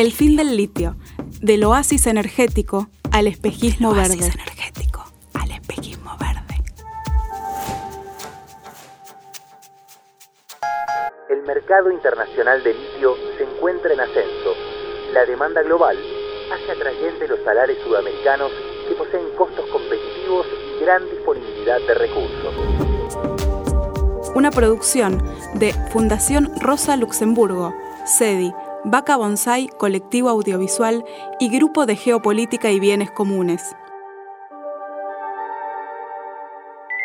El fin del litio, del oasis energético al espejismo Oasis verde. energético al espejismo verde. El mercado internacional de litio se encuentra en ascenso. La demanda global hace atrayente los salares sudamericanos que poseen costos competitivos y gran disponibilidad de recursos. Una producción de Fundación Rosa Luxemburgo, SEDI, Vaca Bonsai, Colectivo Audiovisual y Grupo de Geopolítica y Bienes Comunes.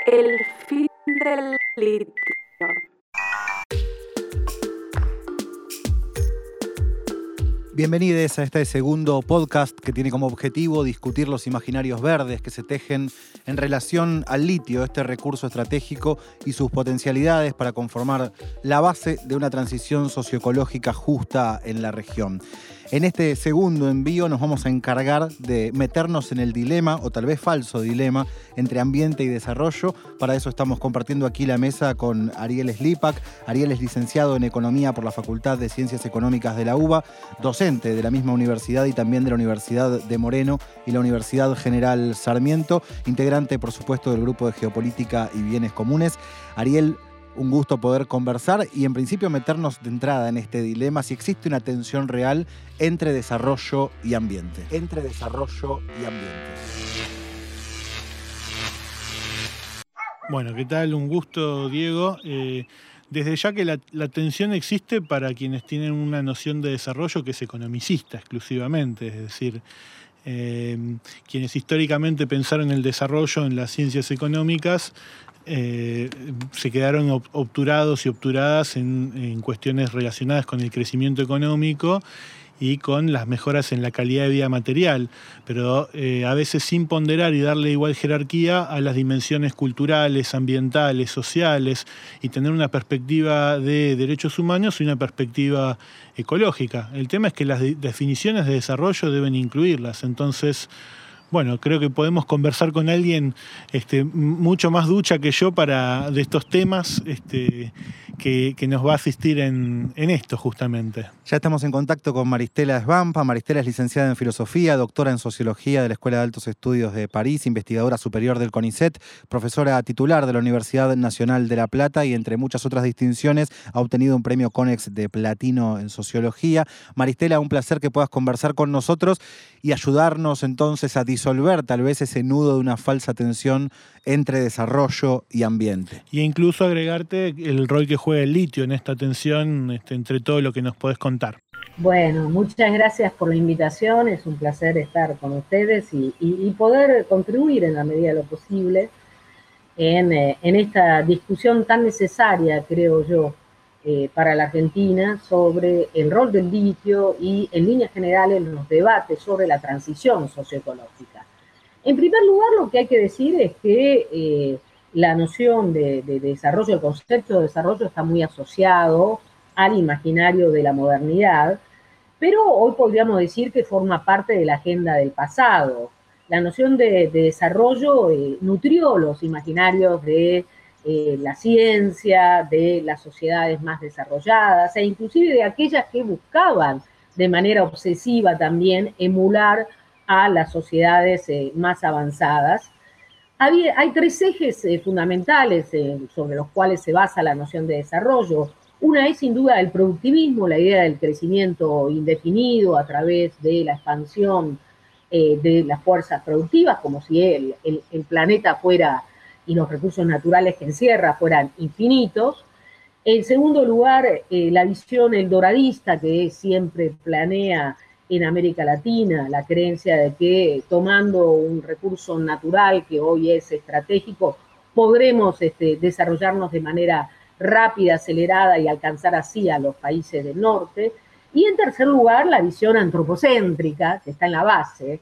El fin del litio. Bienvenidos a este segundo podcast que tiene como objetivo discutir los imaginarios verdes que se tejen en relación al litio, este recurso estratégico y sus potencialidades para conformar la base de una transición socioecológica justa en la región. En este segundo envío nos vamos a encargar de meternos en el dilema, o tal vez falso dilema, entre ambiente y desarrollo. Para eso estamos compartiendo aquí la mesa con Ariel Slipak. Ariel es licenciado en Economía por la Facultad de Ciencias Económicas de la UBA, docente de la misma universidad y también de la Universidad de Moreno y la Universidad General Sarmiento, integrante, por supuesto, del Grupo de Geopolítica y Bienes Comunes. Ariel, un gusto poder conversar y en principio meternos de entrada en este dilema si existe una tensión real entre desarrollo y ambiente. Entre desarrollo y ambiente. Bueno, ¿qué tal? Un gusto, Diego. Eh, desde ya que la, tensión existe para quienes tienen una noción de desarrollo que es economicista exclusivamente, es decir, eh, quienes históricamente pensaron el desarrollo en las ciencias económicas eh, se quedaron ob- obturados y obturadas en, cuestiones relacionadas con el crecimiento económico y con las mejoras en la calidad de vida material, pero eh, a veces sin ponderar y darle igual jerarquía a las dimensiones culturales, ambientales, sociales y tener una perspectiva de derechos humanos y una perspectiva ecológica. El tema es que las de- definiciones de desarrollo deben incluirlas, entonces bueno, creo que podemos conversar con alguien este, mucho más ducha que yo para de estos temas este, que, nos va a asistir en, en esto justamente. Ya estamos en contacto con Maristela Svampa. Maristela es licenciada en Filosofía, doctora en Sociología de la Escuela de Altos Estudios de París, investigadora superior del CONICET, profesora titular de la Universidad Nacional de La Plata y entre muchas otras distinciones ha obtenido un premio CONEX de platino en Sociología. Maristela, un placer que puedas conversar con nosotros y ayudarnos entonces a disolver tal vez ese nudo de una falsa tensión entre desarrollo y ambiente. Y incluso agregarte el rol que juega el litio en esta tensión este, entre todo lo que nos podés contar. Bueno, muchas gracias por la invitación, es un placer estar con ustedes y, y- y poder contribuir en la medida de lo posible en, eh, en esta discusión tan necesaria, creo yo, eh, para la Argentina sobre el rol del litio y en líneas generales los debates sobre la transición socioecológica. En primer lugar, lo que hay que decir es que eh, la noción de, de desarrollo, el concepto de desarrollo está muy asociado al imaginario de la modernidad, pero hoy podríamos decir que forma parte de la agenda del pasado. La noción de, de desarrollo eh, nutrió los imaginarios de eh, la ciencia, de las sociedades más desarrolladas e inclusive de aquellas que buscaban de manera obsesiva también emular a las sociedades eh, más avanzadas. Había- hay tres ejes eh, fundamentales eh, sobre los cuales se basa la noción de desarrollo. Una es sin duda el productivismo, la idea del crecimiento indefinido a través de la expansión de las fuerzas productivas, como si el, el- planeta fuera y los recursos naturales que encierra fueran infinitos. En segundo lugar, la visión eldoradista que siempre planea en América Latina, la creencia de que tomando un recurso natural que hoy es estratégico, podremos este, desarrollarnos de manera rápida, acelerada y alcanzar así a los países del norte. Y en tercer lugar, la visión antropocéntrica, que está en la base,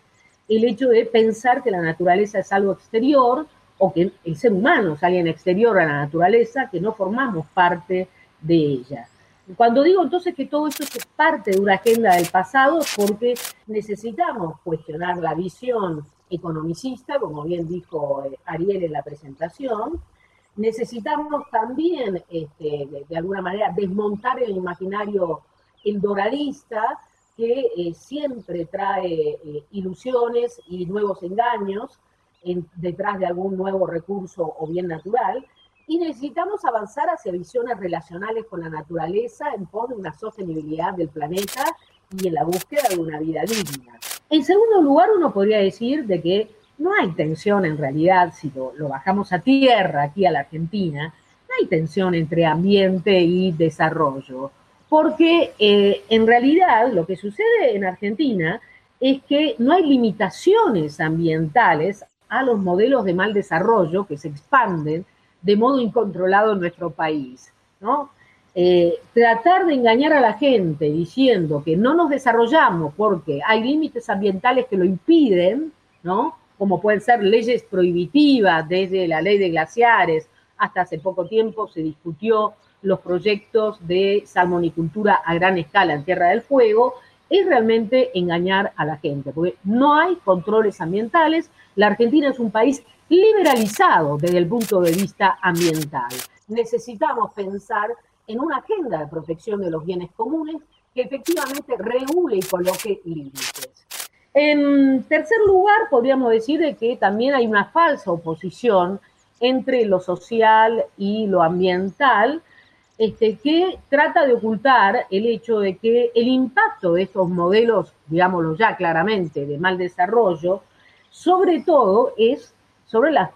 el hecho de pensar que la naturaleza es algo exterior o que el ser humano es alguien exterior a la naturaleza, que no formamos parte de ella. Cuando digo entonces que todo esto es parte de una agenda del pasado, es porque necesitamos cuestionar la visión economicista, como bien dijo eh, Ariel en la presentación, necesitamos también, este, de, alguna manera, desmontar el imaginario el doradista que eh, siempre trae eh, ilusiones y nuevos engaños detrás de algún nuevo recurso o bien natural, y necesitamos avanzar hacia visiones relacionales con la naturaleza en pos de una sostenibilidad del planeta y en la búsqueda de una vida digna. En segundo lugar, uno podría decir de que no hay tensión en realidad, si lo, bajamos a tierra aquí a la Argentina, no hay tensión entre ambiente y desarrollo, porque eh, en realidad lo que sucede en Argentina es que no hay limitaciones ambientales a los modelos de mal desarrollo que se expanden de modo incontrolado en nuestro país, ¿no? Eh, tratar de engañar a la gente diciendo que no nos desarrollamos porque hay límites ambientales que lo impiden, ¿no? Como pueden ser leyes prohibitivas, desde la ley de glaciares hasta hace poco tiempo se discutió los proyectos de salmonicultura a gran escala en Tierra del Fuego, es realmente engañar a la gente, porque no hay controles ambientales. La Argentina es un país liberalizado desde el punto de vista ambiental. Necesitamos pensar en una agenda de protección de los bienes comunes que efectivamente regule y coloque límites. En tercer lugar, podríamos decir de que también hay una falsa oposición entre lo social y lo ambiental, este, que trata de ocultar el hecho de que el impacto de estos modelos, digámoslo ya claramente, de mal desarrollo, sobre todo es sobre las,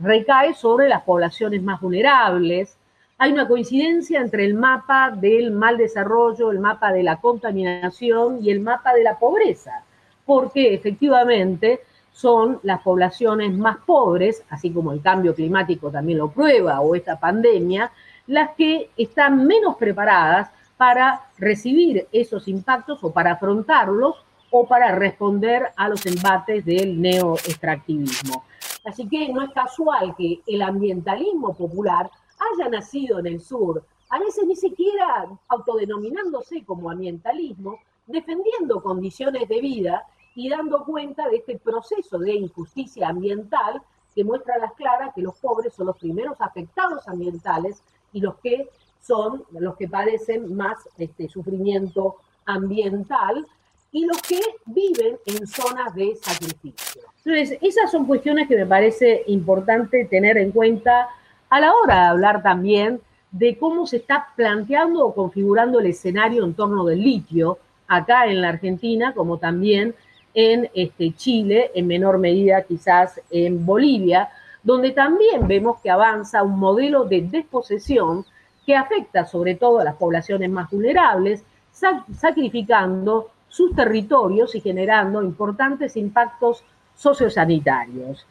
recae sobre las poblaciones más vulnerables. Hay una coincidencia entre el mapa del mal desarrollo, el mapa de la contaminación y el mapa de la pobreza, porque efectivamente son las poblaciones más pobres, así como el cambio climático también lo prueba o esta pandemia, las que están menos preparadas para recibir esos impactos o para afrontarlos o para responder a los embates del neoextractivismo. Así que no es casual que el ambientalismo popular haya nacido en el sur, a veces ni siquiera autodenominándose como ambientalismo, defendiendo condiciones de vida y dando cuenta de este proceso de injusticia ambiental que muestra a las claras que los pobres son los primeros afectados ambientales y los que son los que padecen más este, sufrimiento ambiental y los que viven en zonas de sacrificio. Entonces, esas son cuestiones que me parece importante tener en cuenta a la hora de hablar también de cómo se está planteando o configurando el escenario en torno del litio acá en la Argentina, como también en este, Chile, en menor medida quizás en Bolivia, donde también vemos que avanza un modelo de desposesión que afecta sobre todo a las poblaciones más vulnerables, sacrificando sus territorios y generando importantes impactos sociosanitarios.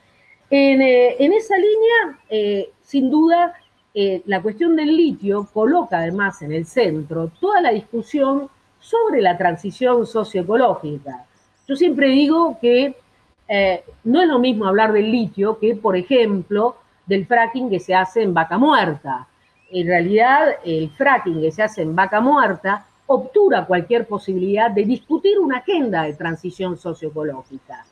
En, eh, esa línea, eh, sin duda, eh, la cuestión del litio coloca además en el centro toda la discusión sobre la transición socioecológica. Yo siempre digo que no es lo mismo hablar del litio que, por ejemplo, del fracking que se hace en vaca muerta. En realidad, el fracking que se hace en vaca muerta obtura cualquier posibilidad de discutir una agenda de transición socioecológica.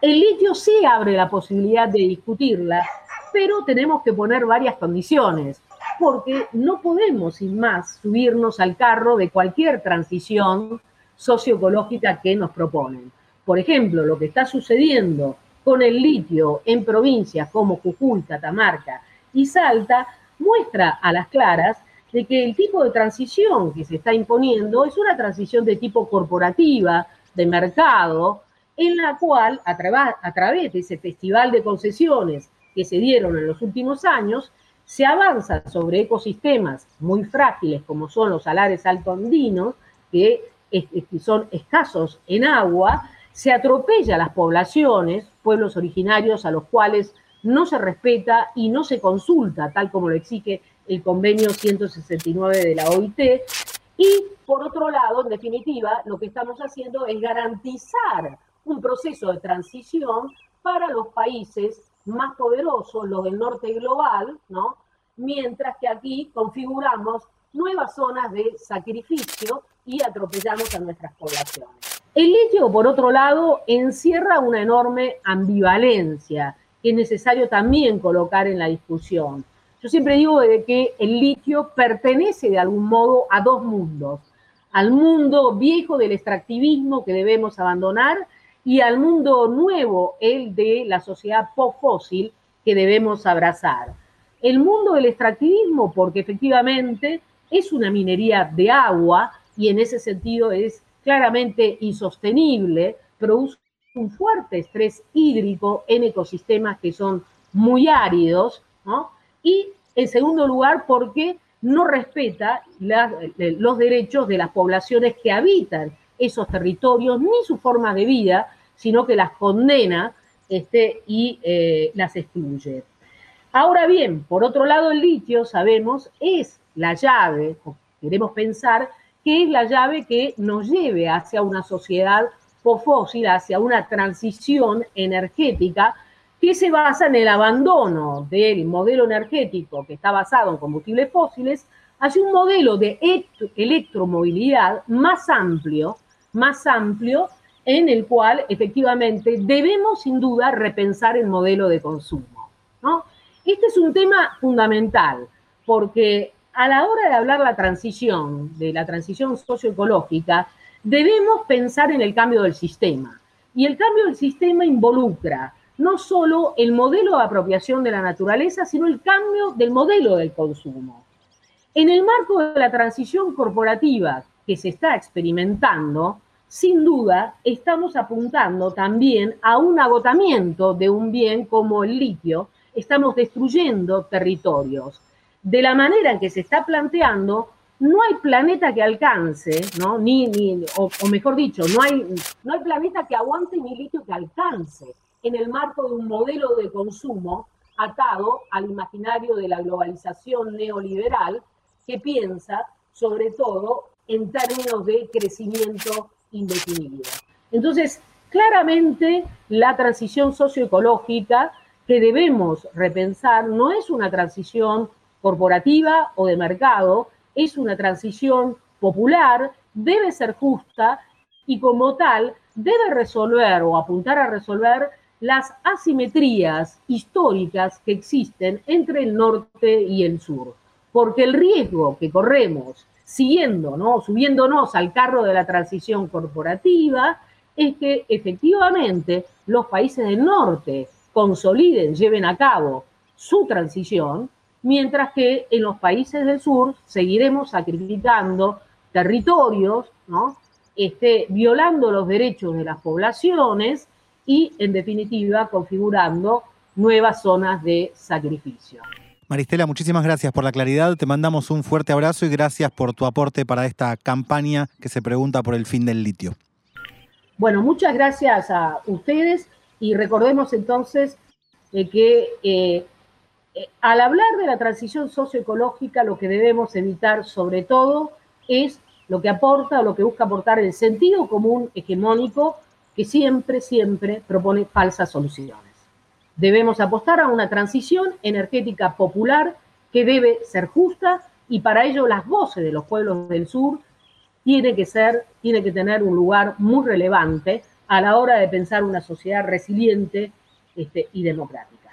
El litio sí abre la posibilidad de discutirla, pero tenemos que poner varias condiciones, porque no podemos, sin más, subirnos al carro de cualquier transición socioecológica que nos proponen. Por ejemplo, lo que está sucediendo con el litio en provincias como Jujuy, Catamarca y Salta muestra a las claras de que el tipo de transición que se está imponiendo es una transición de tipo corporativa, de mercado, en la cual, a, a través de ese festival de concesiones que se dieron en los últimos años, se avanza sobre ecosistemas muy frágiles como son los salares altoandinos, que son escasos en agua, se atropella a las poblaciones, pueblos originarios a los cuales no se respeta y no se consulta, tal como lo exige el convenio 169 de la OIT. Y por otro lado, en definitiva, lo que estamos haciendo es garantizar un proceso de transición para los países más poderosos, los del norte global, ¿no? Mientras que aquí configuramos nuevas zonas de sacrificio y atropellamos a nuestras poblaciones. El litio, por otro lado, encierra una enorme ambivalencia que es necesario también colocar en la discusión. Yo siempre digo de que el litio pertenece de algún modo a dos mundos, al mundo viejo del extractivismo que debemos abandonar y al mundo nuevo, el de la sociedad post-fósil, que debemos abrazar. El mundo del extractivismo, porque efectivamente es una minería de agua y en ese sentido es claramente insostenible, produce un fuerte estrés hídrico en ecosistemas que son muy áridos, ¿no? Y en segundo lugar, porque no respeta eh, los derechos de las poblaciones que habitan esos territorios, ni su forma de vida, sino que las condena este, y eh, las excluye. Ahora bien, por otro lado, el litio, sabemos, es la llave, queremos pensar que es la llave que nos lleve hacia una sociedad fósil, hacia una transición energética que se basa en el abandono del modelo energético que está basado en combustibles fósiles hacia un modelo de electromovilidad más amplio, más amplio, en el cual efectivamente debemos sin duda repensar el modelo de consumo. ¿no? Este es un tema fundamental, porque a la hora de hablar la transición, de la transición socioecológica, debemos pensar en el cambio del sistema. Y el cambio del sistema involucra no solo el modelo de apropiación de la naturaleza, sino el cambio del modelo del consumo. En el marco de la transición corporativa que se está experimentando, sin duda estamos apuntando también a un agotamiento de un bien como el litio, estamos destruyendo territorios. De la manera en que se está planteando, no hay planeta que alcance, ¿no? Ni, ni o, mejor dicho, no hay, no hay planeta que aguante ni litio que alcance en el marco de un modelo de consumo atado al imaginario de la globalización neoliberal que piensa sobre todo en términos de crecimiento indefinido. Entonces, claramente la transición socioecológica que debemos repensar no es una transición corporativa o de mercado, es una transición popular, debe ser justa y como tal debe resolver o apuntar a resolver las asimetrías históricas que existen entre el norte y el sur. Porque el riesgo que corremos siguiendo, ¿no? subiéndonos al carro de la transición corporativa, es que efectivamente los países del norte consoliden, lleven a cabo su transición, mientras que en los países del sur seguiremos sacrificando territorios, ¿no? Este, violando los derechos de las poblaciones y, en definitiva, configurando nuevas zonas de sacrificio. Maristela, muchísimas gracias por la claridad. Te mandamos un fuerte abrazo y gracias por tu aporte para esta campaña que se pregunta por el fin del litio. Bueno, muchas gracias a ustedes y recordemos entonces eh, que eh, eh, al hablar de la transición socioecológica lo que debemos evitar sobre todo es lo que aporta o lo que busca aportar el sentido común hegemónico que siempre, siempre propone falsas soluciones. Debemos apostar a una transición energética popular que debe ser justa y para ello las voces de los pueblos del sur tiene que ser, tiene que tener un lugar muy relevante a la hora de pensar una sociedad resiliente este, y democrática.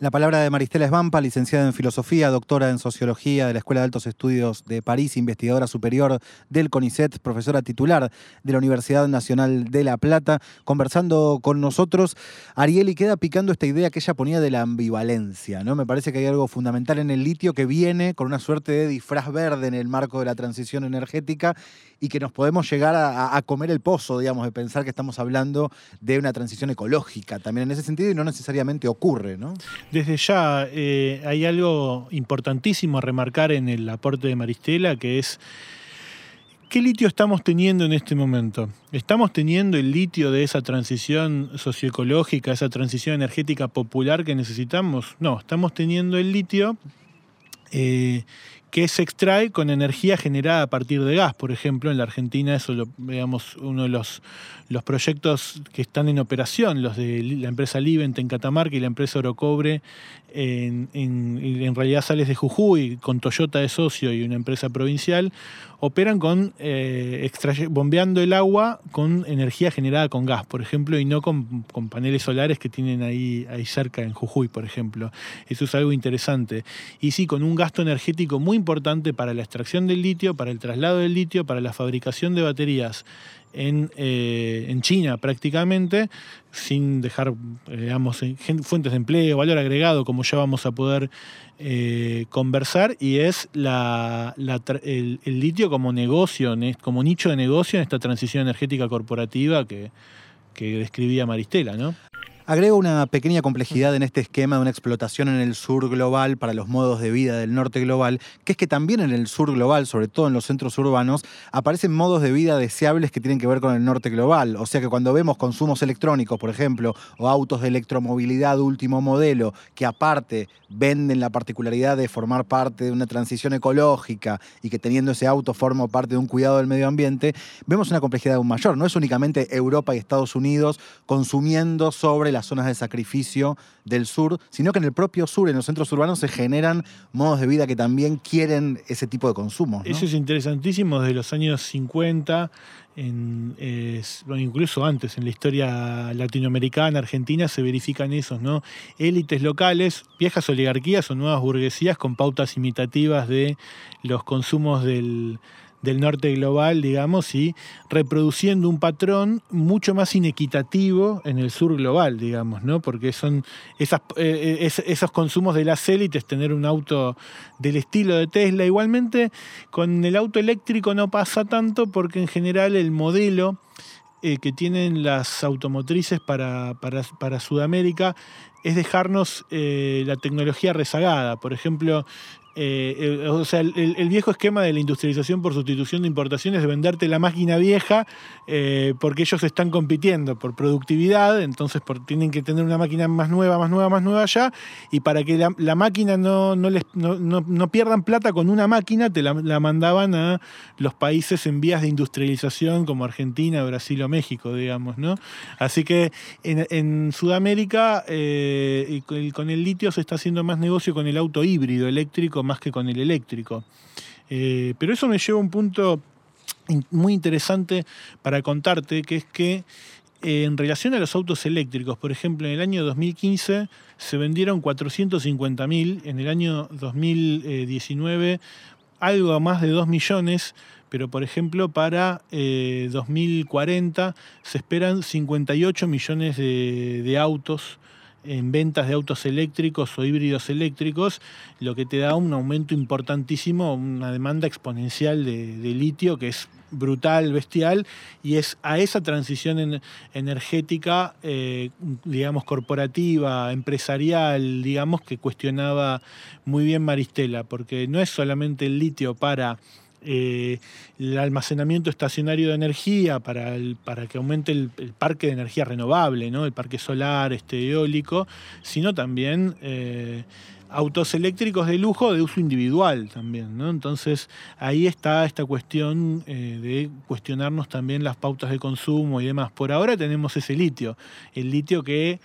La palabra de Maristela Esbampa, licenciada en Filosofía, doctora en Sociología de la Escuela de Altos Estudios de París, investigadora superior del CONICET, profesora titular de la Universidad Nacional de La Plata, conversando con nosotros. Arieli queda picando esta idea que ella ponía de la ambivalencia, ¿no? Me parece que hay algo fundamental en el litio que viene con una suerte de disfraz verde en el marco de la transición energética y que nos podemos llegar a, comer el pozo, digamos, de pensar que estamos hablando de una transición ecológica también en ese sentido y no necesariamente ocurre, ¿no? Desde ya eh, hay algo importantísimo a remarcar en el aporte de Maristela, que es ¿Qué litio estamos teniendo en este momento? ¿Estamos teniendo el litio de esa transición socioecológica, esa transición energética popular que necesitamos? No, estamos teniendo el litio eh, que se extrae con energía generada a partir de gas. Por ejemplo, en la Argentina, eso lo veamos uno de los, los proyectos que están en operación, los de la empresa Livent en Catamarca y la empresa Orocobre en, en, realidad sales de Jujuy, con Toyota de socio y una empresa provincial, operan con eh, bombeando el agua con energía generada con gas, por ejemplo, y no con, con, paneles solares que tienen ahí, ahí cerca en Jujuy, por ejemplo. Eso es algo interesante. Y sí, con un gasto energético muy importante para la extracción del litio, para el traslado del litio, para la fabricación de baterías en, eh, China prácticamente, sin dejar, eh, digamos, fuentes de empleo, valor agregado, como ya vamos a poder eh, conversar, y es la, el, litio como negocio, como nicho de negocio en esta transición energética corporativa que, que describía Maristela, ¿no? Agrego una pequeña complejidad en este esquema de una explotación en el sur global para los modos de vida del norte global, que es que también en el sur global, sobre todo en los centros urbanos, aparecen modos de vida deseables que tienen que ver con el norte global. O sea que cuando vemos consumos electrónicos, por ejemplo, o autos de electromovilidad último modelo, que aparte venden la particularidad de formar parte de una transición ecológica y que teniendo ese auto forma parte de un cuidado del medio ambiente, vemos una complejidad aún mayor. No es únicamente Europa y Estados Unidos consumiendo sobre la las zonas de sacrificio del sur, sino que en el propio sur, en los centros urbanos, se generan modos de vida que también quieren ese tipo de consumo. Eso es interesantísimo desde los años 50, incluso antes, en la historia latinoamericana, argentina, se verifican esos, ¿no? Élites locales, viejas oligarquías o nuevas burguesías con pautas imitativas de los consumos del del norte global, digamos, y reproduciendo un patrón mucho más inequitativo en el sur global, digamos, ¿no? Porque son esas, eh, esos consumos de las élites, tener un auto del estilo de Tesla. Igualmente, con el auto eléctrico no pasa tanto porque en general el modelo eh, que tienen las automotrices para, para, Sudamérica es dejarnos eh, la tecnología rezagada. Por ejemplo, eh, o sea, el, viejo esquema de la industrialización por sustitución de importaciones de venderte la máquina vieja eh, porque ellos están compitiendo por productividad, entonces tienen que tener una máquina más nueva, más nueva, más nueva ya, y para que la, máquina no, no, les, no, pierdan plata con una máquina, te la, mandaban a los países en vías de industrialización como Argentina, Brasil o México, digamos, ¿no? Así que en, Sudamérica eh, con el litio se está haciendo más negocio con el auto híbrido eléctrico más que con el eléctrico. Eh, pero eso me lleva a un punto muy interesante para contarte, que es que eh, en relación a los autos eléctricos, por ejemplo, en el año 2015 se vendieron 450.000, en el año 2019 algo más de 2 millones, pero por ejemplo para 2040 eh, se esperan 58 millones de autos en ventas de autos eléctricos o híbridos eléctricos, lo que te da un aumento importantísimo, una demanda exponencial de, litio que es brutal, bestial, y es a esa transición energética, eh, digamos, corporativa, empresarial, digamos, que cuestionaba muy bien Maristela, porque no es solamente el litio para eh, el almacenamiento estacionario de energía para, para que aumente el, parque de energía renovable, ¿no? el parque solar, este, eólico, sino también eh, autos eléctricos de lujo de uso individual también. ¿no? Entonces ahí está esta cuestión eh, de cuestionarnos también las pautas de consumo y demás. Por ahora tenemos ese litio, el litio que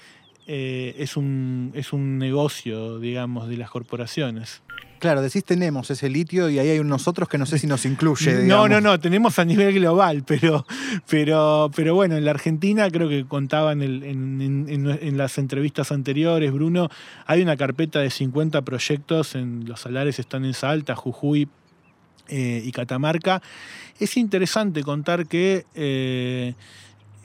es, un, es un negocio, digamos, de las corporaciones. Claro, decís tenemos ese litio y ahí hay nosotros que no sé si nos incluye. No, no, no, tenemos a nivel global, pero, pero, pero bueno, en la Argentina creo que contaban en, las entrevistas anteriores, Bruno, hay una carpeta de 50 proyectos, en los salares están en Salta, Jujuy eh, y Catamarca. Es interesante contar que... Eh,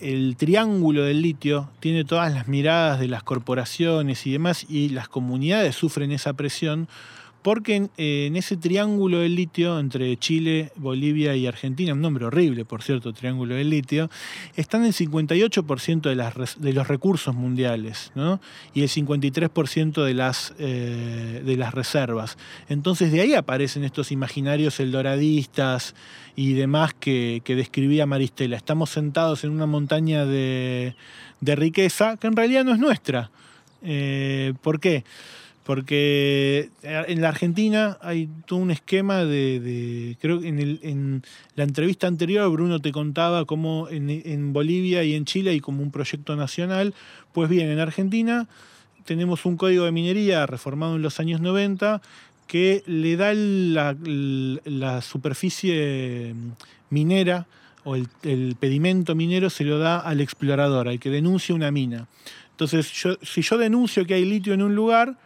el triángulo del litio tiene todas las miradas de las corporaciones y demás y las comunidades sufren esa presión porque eh, en, ese triángulo del litio entre Chile, Bolivia y Argentina, un nombre horrible, por cierto, triángulo del litio, están el 58% de, los recursos mundiales y el 53% de las, eh, de las reservas. Entonces de ahí aparecen estos imaginarios eldoradistas y demás que, describía Maristela. Estamos sentados en una montaña de, riqueza que en realidad no es nuestra. Eh, ¿Por qué? Porque eh, en la Argentina hay todo un esquema de, creo que en, la entrevista anterior Bruno te contaba cómo en, Bolivia y en Chile hay como un proyecto nacional, pues bien, en Argentina tenemos un código de minería reformado en los años 90 que le da la, superficie minera o el, pedimento minero se lo da al explorador, al que denuncia una mina. Entonces, si yo denuncio que hay litio en un lugar,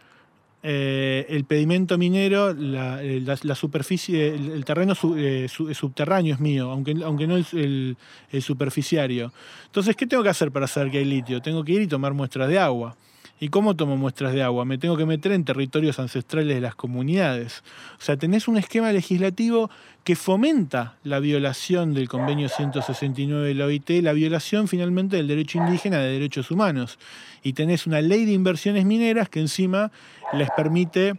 eh, el pedimento minero, la, superficie, el, terreno subterráneo es mío, aunque, aunque no el, el superficiario. Entonces, ¿qué tengo que hacer para saber que hay litio? Tengo que ir y tomar muestras de agua. ¿Y cómo tomo muestras de agua? Me tengo que meter en territorios ancestrales de las comunidades. O sea, tenés un esquema legislativo que fomenta la violación del convenio 169 de la OIT, la violación finalmente del derecho indígena de derechos humanos. Y tenés una ley de inversiones mineras que encima les permite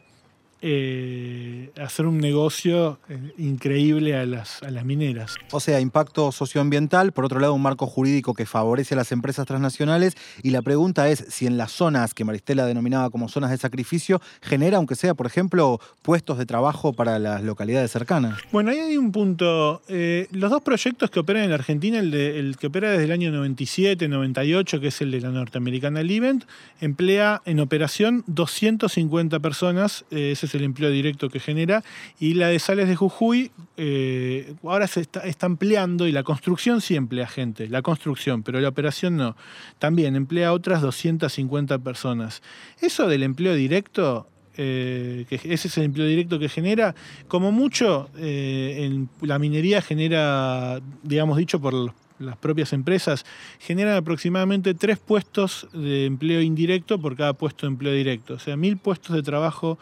eh, hacer un negocio eh, increíble a las, a las mineras. O sea, impacto socioambiental, por otro lado un marco jurídico que favorece a las empresas transnacionales y la pregunta es si en las zonas que Maristela denominaba como zonas de sacrificio genera, aunque sea, por ejemplo, puestos de trabajo para las localidades cercanas. Bueno, ahí hay un punto. Eh, los dos proyectos que operan en la Argentina, el, de, el que opera desde el año 97, 98, que es el de la norteamericana Livent, emplea en operación 250 personas, ese es el empleo directo que genera, y la de Sales de Jujuy eh, ahora se está, ampliando y la construcción sí emplea gente, la construcción, pero la operación no. También emplea otras 250 personas. Eso del empleo directo eh, que ese es el empleo directo que genera, como mucho eh, en la minería genera, digamos dicho por las propias empresas, generan aproximadamente tres puestos de empleo indirecto por cada puesto de empleo directo, o sea, mil puestos de trabajo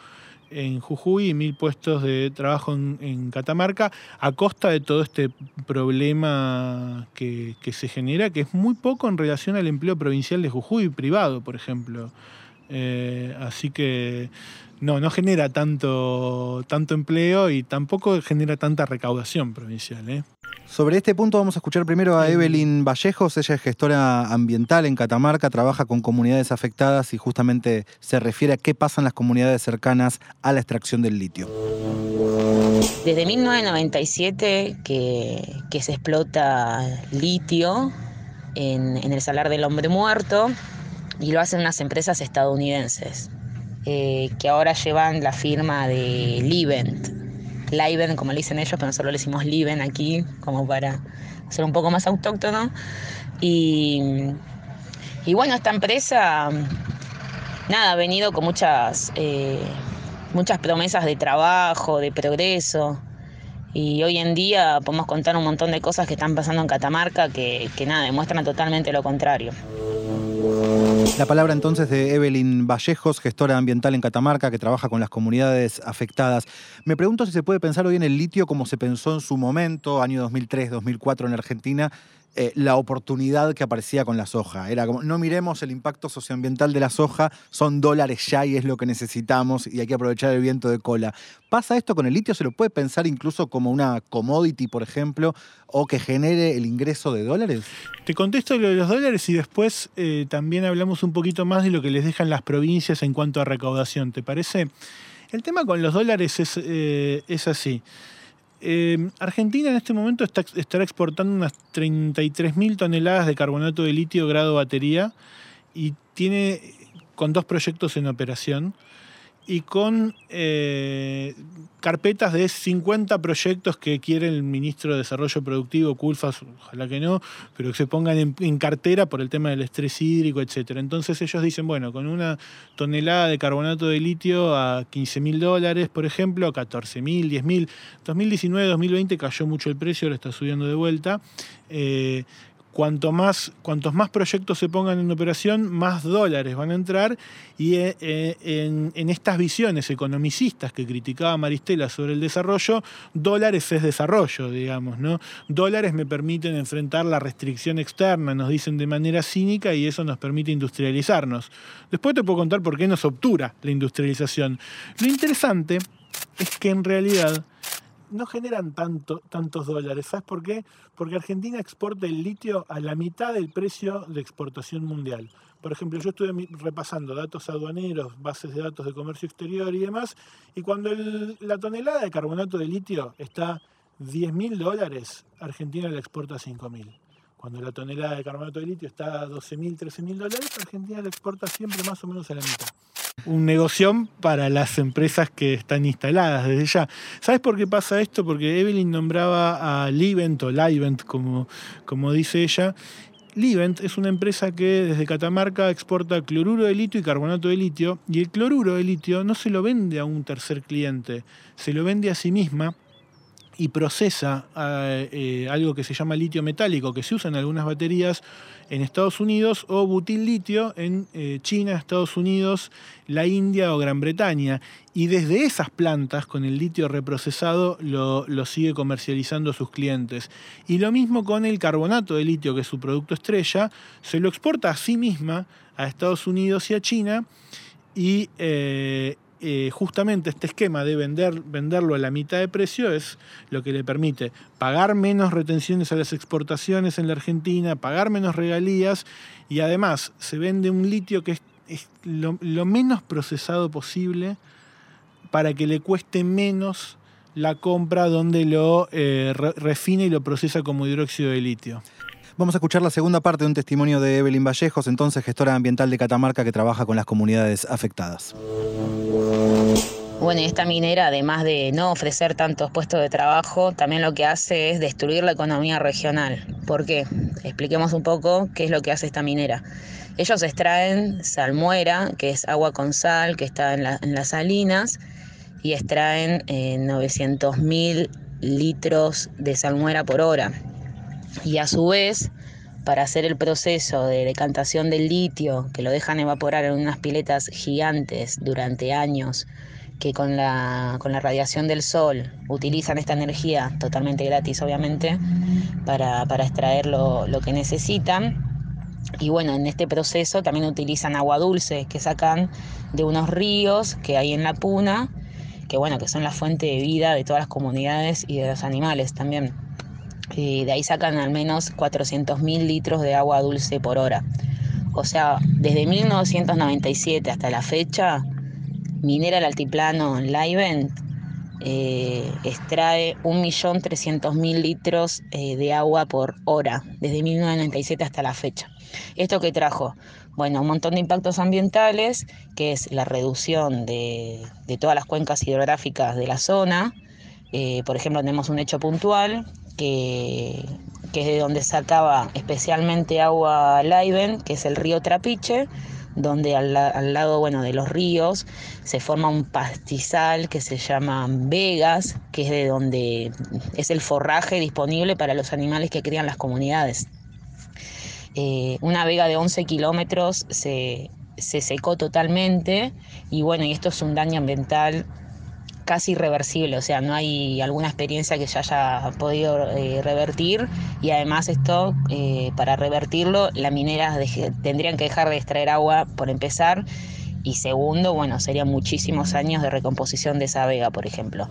en Jujuy y mil puestos de trabajo en, Catamarca a costa de todo este problema que, se genera, que es muy poco en relación al empleo provincial de Jujuy privado, por ejemplo. Eh, así que no, no genera tanto, tanto empleo y tampoco genera tanta recaudación provincial. ¿eh? Sobre este punto vamos a escuchar primero a Evelyn Vallejos, ella es gestora ambiental en Catamarca, trabaja con comunidades afectadas y justamente se refiere a qué pasa en las comunidades cercanas a la extracción del litio. Desde 1997 que, que se explota litio en, en, el Salar del Hombre Muerto y lo hacen unas empresas estadounidenses eh, que ahora llevan la firma de Livent Liven, como le dicen ellos, pero nosotros le decimos Liven aquí, como para ser un poco más autóctono. Y, bueno, esta empresa, nada, ha venido con muchas, eh, muchas promesas de trabajo, de progreso. Y hoy en día podemos contar un montón de cosas que están pasando en Catamarca que, que nada, demuestran totalmente lo contrario. La palabra entonces de Evelyn Vallejos, gestora ambiental en Catamarca, que trabaja con las comunidades afectadas. Me pregunto si se puede pensar hoy en el litio como se pensó en su momento, año 2003-2004 en Argentina, eh, la oportunidad que aparecía con la soja. Era como, no miremos el impacto socioambiental de la soja, son dólares ya y es lo que necesitamos y hay que aprovechar el viento de cola. ¿Pasa esto con el litio? ¿Se lo puede pensar incluso como una commodity, por ejemplo, o que genere el ingreso de dólares? Te contesto lo de los dólares y después eh, también hablamos un poquito más de lo que les dejan las provincias en cuanto a recaudación. ¿Te parece? El tema con los dólares es, eh, es así. Eh, Argentina en este momento está, estará exportando unas 33.000 toneladas de carbonato de litio grado batería y tiene con dos proyectos en operación y con eh, carpetas de 50 proyectos que quiere el ministro de Desarrollo Productivo, Culfas, ojalá que no, pero que se pongan en, cartera por el tema del estrés hídrico, etc. Entonces ellos dicen, bueno, con una tonelada de carbonato de litio a 15 mil dólares, por ejemplo, a 14 mil, 10 mil, 2019-2020 cayó mucho el precio, ahora está subiendo de vuelta. Eh, cuanto más, cuantos más proyectos se pongan en operación, más dólares van a entrar y eh, eh, en, estas visiones economicistas que criticaba Maristela sobre el desarrollo, dólares es desarrollo, digamos, ¿no? Dólares me permiten enfrentar la restricción externa, nos dicen de manera cínica y eso nos permite industrializarnos. Después te puedo contar por qué nos obtura la industrialización. Lo interesante es que en realidad no generan tanto, tantos dólares. ¿Sabes por qué? Porque Argentina exporta el litio a la mitad del precio de exportación mundial. Por ejemplo, yo estuve repasando datos aduaneros, bases de datos de comercio exterior y demás, y cuando la tonelada de carbonato de litio está 10 mil dólares, Argentina la exporta a 5 mil. Cuando la tonelada de carbonato de litio está a 12 mil, 13 mil dólares, Argentina la exporta siempre más o menos a la mitad un negocio para las empresas que están instaladas desde ya. ¿Sabes por qué pasa esto? Porque Evelyn nombraba a Livent o Livent, como, como dice ella, Livent es una empresa que desde Catamarca exporta cloruro de litio y carbonato de litio y el cloruro de litio no se lo vende a un tercer cliente, se lo vende a sí misma y procesa eh, eh, algo que se llama litio metálico, que se usa en algunas baterías en Estados Unidos, o butil litio en eh, China, Estados Unidos, la India o Gran Bretaña. Y desde esas plantas, con el litio reprocesado, lo, lo sigue comercializando a sus clientes. Y lo mismo con el carbonato de litio, que es su producto estrella, se lo exporta a sí misma a Estados Unidos y a China. Y justamente este esquema de vender, venderlo a la mitad de precio es lo que le permite pagar menos retenciones a las exportaciones en la Argentina, pagar menos regalías y además se vende un litio que es, lo, menos procesado posible para que le cueste menos la compra donde lo eh, refina y lo procesa como hidróxido de litio. Vamos a escuchar la segunda parte de un testimonio de Evelyn Vallejos, entonces gestora ambiental de Catamarca que trabaja con las comunidades afectadas. Bueno, esta minera, además de no ofrecer tantos puestos de trabajo, también lo que hace es destruir la economía regional. ¿Por qué? Expliquemos un poco qué es lo que hace esta minera. Ellos extraen salmuera, que es agua con sal, que está en, las salinas, y extraen 900.000 eh, litros de salmuera por hora y a su vez para hacer el proceso de decantación del litio, que lo dejan evaporar en unas piletas gigantes durante años, que con la, con la radiación del sol utilizan esta energía totalmente gratis, obviamente, para, extraer lo, lo que necesitan. Y bueno, en este proceso también utilizan agua dulce que sacan de unos ríos que hay en la puna, que bueno, que son la fuente de vida de todas las comunidades y de los animales también de ahí sacan al menos 400.000 litros de agua dulce por hora. O sea, desde 1997 hasta la fecha, Minera el Altiplano Liven eh, extrae 1.300.000 litros eh, de agua por hora, desde 1997 hasta la fecha. ¿Esto qué trajo? Bueno, un montón de impactos ambientales, que es la reducción de, todas las cuencas hidrográficas de la zona. Eh, por ejemplo, tenemos un hecho puntual que, es de donde sacaba especialmente agua Laiven, que es el río Trapiche, donde al, lado bueno, de los ríos se forma un pastizal que se llama Vegas, que es de donde es el forraje disponible para los animales que crían las comunidades. Eh, una vega de 11 kilómetros se, se secó totalmente y bueno, y esto es un daño ambiental casi irreversible, o sea, no hay alguna experiencia que se haya podido eh, revertir y además esto, eh, para revertirlo, las mineras tendrían que dejar de extraer agua por empezar y segundo, bueno, serían muchísimos años de recomposición de esa vega, por ejemplo.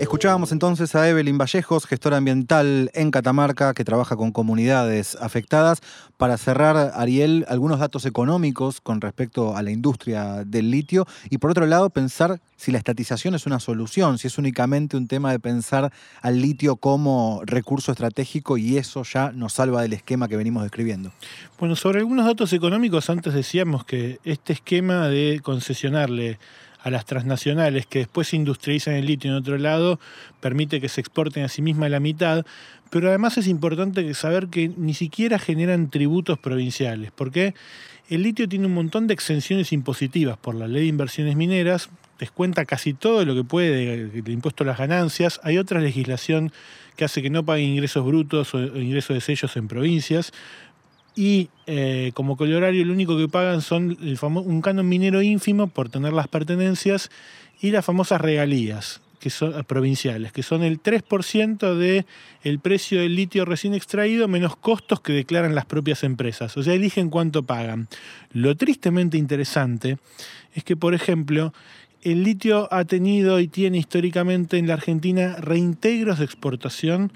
Escuchábamos entonces a Evelyn Vallejos, gestora ambiental en Catamarca, que trabaja con comunidades afectadas. Para cerrar, Ariel, algunos datos económicos con respecto a la industria del litio y por otro lado pensar si la estatización es una solución, si es únicamente un tema de pensar al litio como recurso estratégico y eso ya nos salva del esquema que venimos describiendo. Bueno, sobre algunos datos económicos, antes decíamos que este esquema de concesionarle a las transnacionales que después industrializan el litio en otro lado, permite que se exporten a sí misma la mitad, pero además es importante saber que ni siquiera generan tributos provinciales, porque el litio tiene un montón de exenciones impositivas por la ley de inversiones mineras, descuenta casi todo lo que puede del impuesto a las ganancias, hay otra legislación que hace que no paguen ingresos brutos o ingresos de sellos en provincias, y eh, como colorario lo único que pagan son un canon minero ínfimo por tener las pertenencias y las famosas regalías que son provinciales, que son el 3% del el precio del litio recién extraído menos costos que declaran las propias empresas. O sea, eligen cuánto pagan. Lo tristemente interesante es que, por ejemplo, el litio ha tenido y tiene históricamente en la Argentina reintegros de exportación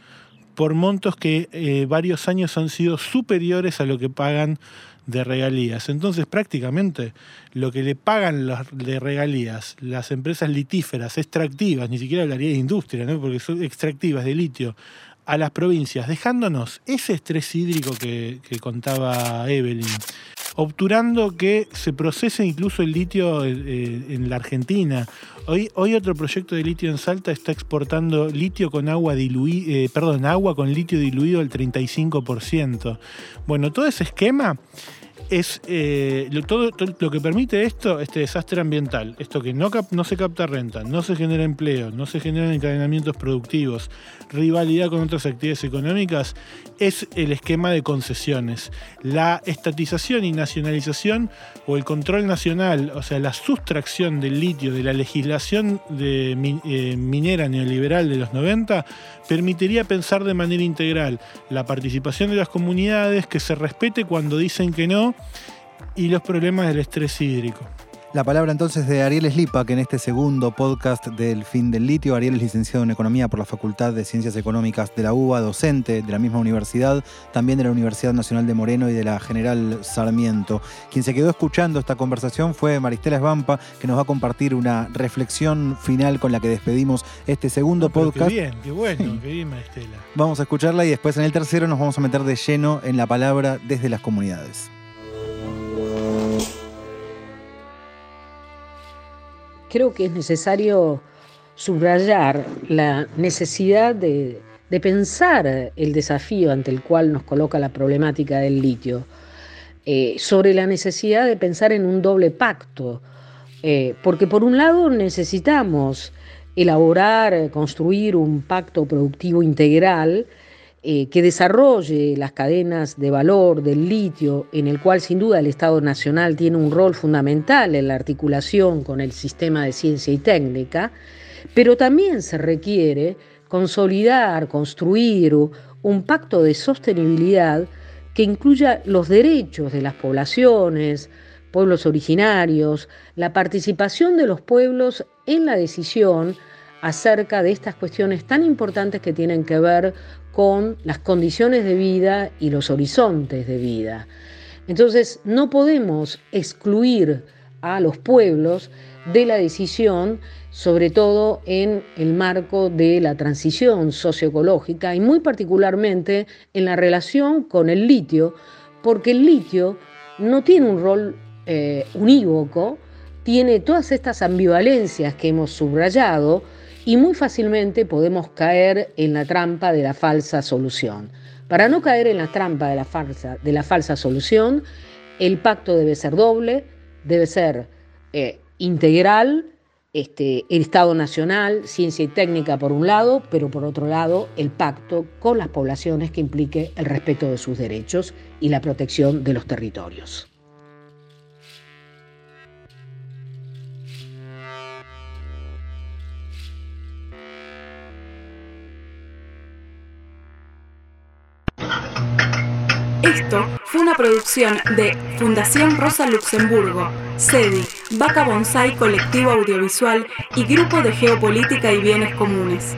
por montos que eh, varios años han sido superiores a lo que pagan de regalías. Entonces, prácticamente lo que le pagan los de regalías las empresas litíferas, extractivas, ni siquiera hablaría de industria, ¿no? porque son extractivas de litio, a las provincias, dejándonos ese estrés hídrico que, que contaba Evelyn. Obturando que se procese incluso el litio eh, en la Argentina. Hoy, hoy otro proyecto de litio en Salta está exportando litio con agua diluida, eh, perdón, agua con litio diluido al 35%. Bueno, todo ese esquema es eh, lo, todo, lo que permite esto, este desastre ambiental, esto que no, no se capta renta, no se genera empleo, no se generan encadenamientos productivos, rivalidad con otras actividades económicas, es el esquema de concesiones. La estatización y nacionalización o el control nacional, o sea, la sustracción del litio de la legislación eh, minera neoliberal de los 90, permitiría pensar de manera integral la participación de las comunidades, que se respete cuando dicen que no, y los problemas del estrés hídrico. La palabra entonces de Ariel Slipa, que en este segundo podcast del fin del litio, Ariel es licenciado en Economía por la Facultad de Ciencias Económicas de la UBA, docente de la misma universidad, también de la Universidad Nacional de Moreno y de la General Sarmiento. Quien se quedó escuchando esta conversación fue Maristela Esbampa, que nos va a compartir una reflexión final con la que despedimos este segundo podcast. Qué bien, qué bueno, qué bien Maristela. Vamos a escucharla y después en el tercero nos vamos a meter de lleno en la palabra desde las comunidades. Creo que es necesario subrayar la necesidad de, pensar el desafío ante el cual nos coloca la problemática del litio, eh, sobre la necesidad de pensar en un doble pacto, eh, porque por un lado necesitamos elaborar, construir un pacto productivo integral, eh, que desarrolle las cadenas de valor del litio, en el cual sin duda el Estado Nacional tiene un rol fundamental en la articulación con el sistema de ciencia y técnica, pero también se requiere consolidar, construir un pacto de sostenibilidad que incluya los derechos de las poblaciones, pueblos originarios, la participación de los pueblos en la decisión acerca de estas cuestiones tan importantes que tienen que ver con las condiciones de vida y los horizontes de vida. Entonces, no podemos excluir a los pueblos de la decisión, sobre todo en el marco de la transición socioecológica y muy particularmente en la relación con el litio, porque el litio no tiene un rol eh, unívoco, tiene todas estas ambivalencias que hemos subrayado, y muy fácilmente podemos caer en la trampa de la falsa solución. Para no caer en la trampa de la falsa, de la falsa solución, el pacto debe ser doble, debe ser eh, integral, este, el Estado Nacional, ciencia y técnica por un lado, pero por otro lado el pacto con las poblaciones que implique el respeto de sus derechos y la protección de los territorios. Esto fue una producción de Fundación Rosa Luxemburgo, SEDI, Vaca Bonsai Colectivo Audiovisual y Grupo de Geopolítica y Bienes Comunes.